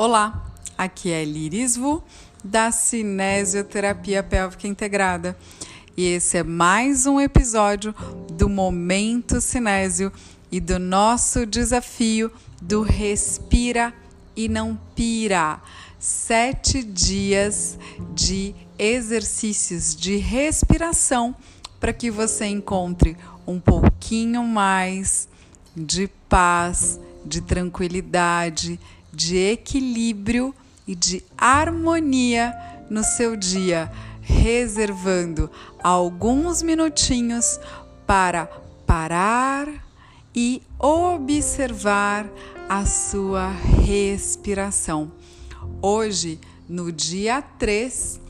Olá, aqui é Liris Vu, da Cinesioterapia Pélvica Integrada. E esse é mais um episódio do Momento Cinésio e do nosso desafio do Respira e Não Pira. Sete dias de exercícios de respiração para que você encontre um pouquinho mais de paz, de tranquilidade, de equilíbrio e de harmonia no seu dia, reservando alguns minutinhos para parar e observar a sua respiração. Hoje, no dia 3,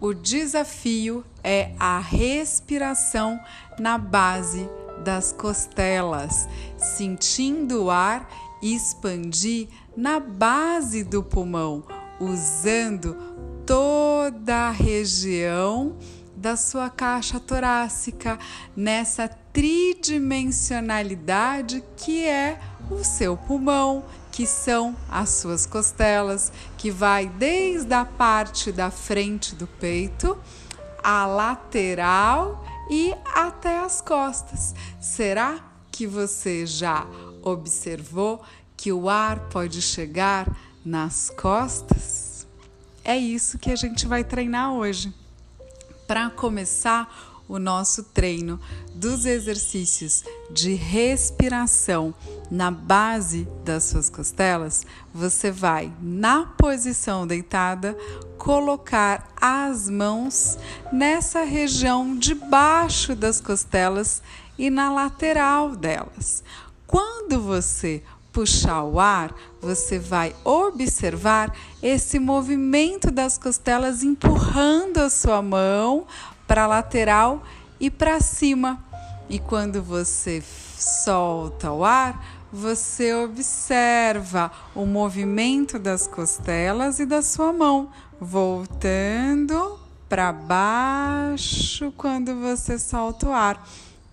o desafio é a respiração na base das costelas, sentindo o ar expandir na base do pulmão, usando toda a região da sua caixa torácica nessa tridimensionalidade que é o seu pulmão, que são as suas costelas, que vai desde a parte da frente do peito, a lateral e até as costas. Será que você já observou que o ar pode chegar nas costas? É isso que a gente vai treinar hoje. Para começar o nosso treino dos exercícios de respiração na base das suas costelas, você vai, na posição deitada, colocar as mãos nessa região debaixo das costelas e na lateral delas. Quando você puxar o ar, você vai observar esse movimento das costelas empurrando a sua mão para a lateral e para cima. E quando você solta o ar, você observa o movimento das costelas e da sua mão, voltando para baixo quando você solta o ar.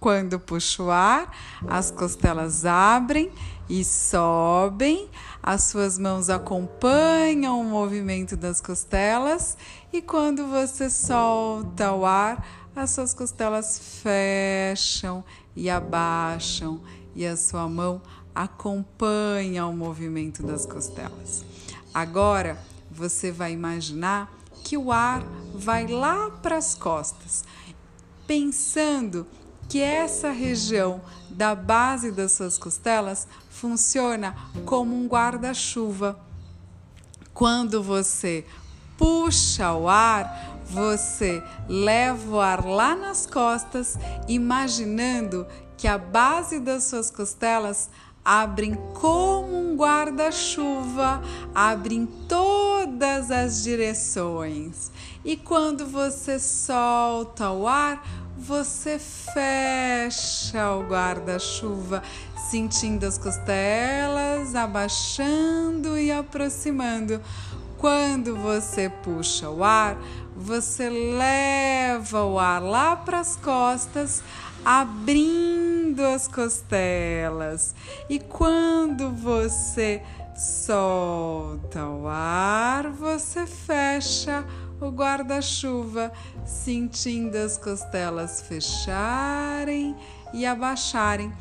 Quando puxa o ar, as costelas abrem e sobem, as suas mãos acompanham o movimento das costelas e quando você solta o ar, as suas costelas fecham e abaixam e a sua mão acompanha o movimento das costelas. Agora você vai imaginar que o ar vai lá para as costas, pensando que essa região da base das suas costelas funciona como um guarda-chuva. Quando você puxa o ar, você leva o ar lá nas costas, imaginando que a base das suas costelas abrem como um guarda-chuva, abrem todas as direções. E quando você solta o ar, você fecha o guarda-chuva, sentindo as costelas abaixando e aproximando. Quando você puxa o ar, você leva o ar lá para as costas, abrindo as costelas. E quando você solta o ar, você fecha o guarda-chuva, sentindo as costelas fecharem e abaixarem.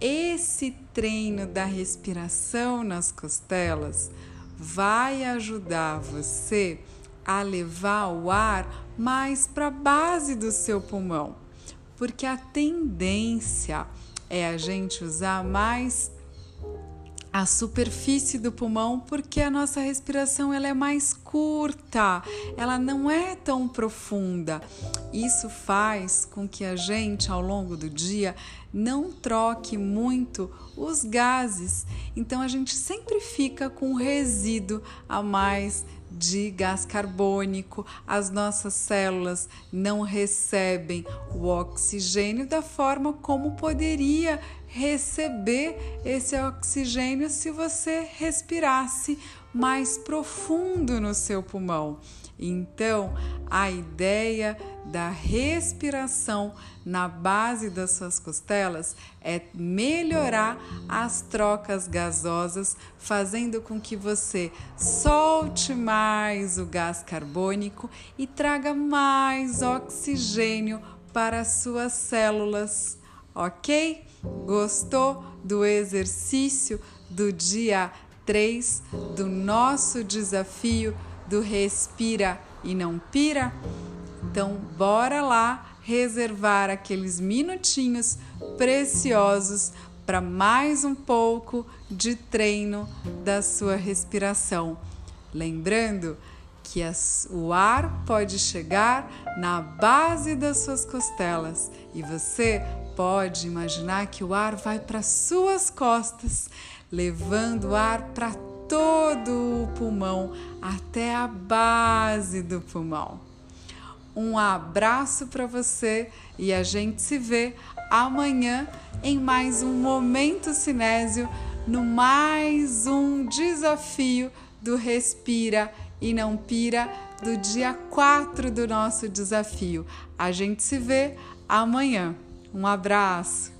Esse treino da respiração nas costelas vai ajudar você a levar o ar mais para a base do seu pulmão, porque a tendência é a gente usar mais a superfície do pulmão porque a nossa respiração ela é mais curta, ela não é tão profunda. Isso faz com que a gente ao longo do dia não troque muito os gases. Então a gente sempre fica com resíduo a mais de gás carbônico, as nossas células não recebem o oxigênio da forma como poderia receber esse oxigênio se você respirasse mais profundo no seu pulmão. Então, a ideia da respiração na base das suas costelas é melhorar as trocas gasosas, fazendo com que você solte mais o gás carbônico e traga mais oxigênio para as suas células, ok? Gostou do exercício do dia 3 do nosso desafio do Respira e Não Pira? Então, bora lá reservar aqueles minutinhos preciosos para mais um pouco de treino da sua respiração. Lembrando que as, o ar pode chegar na base das suas costelas e você pode imaginar que o ar vai para suas costas, levando ar para todo o pulmão até a base do pulmão. Um abraço para você e a gente se vê amanhã em mais um Momento Cinésio, no mais um desafio do Respira e Não Pira do dia 4 do nosso desafio. A gente se vê amanhã. Um abraço!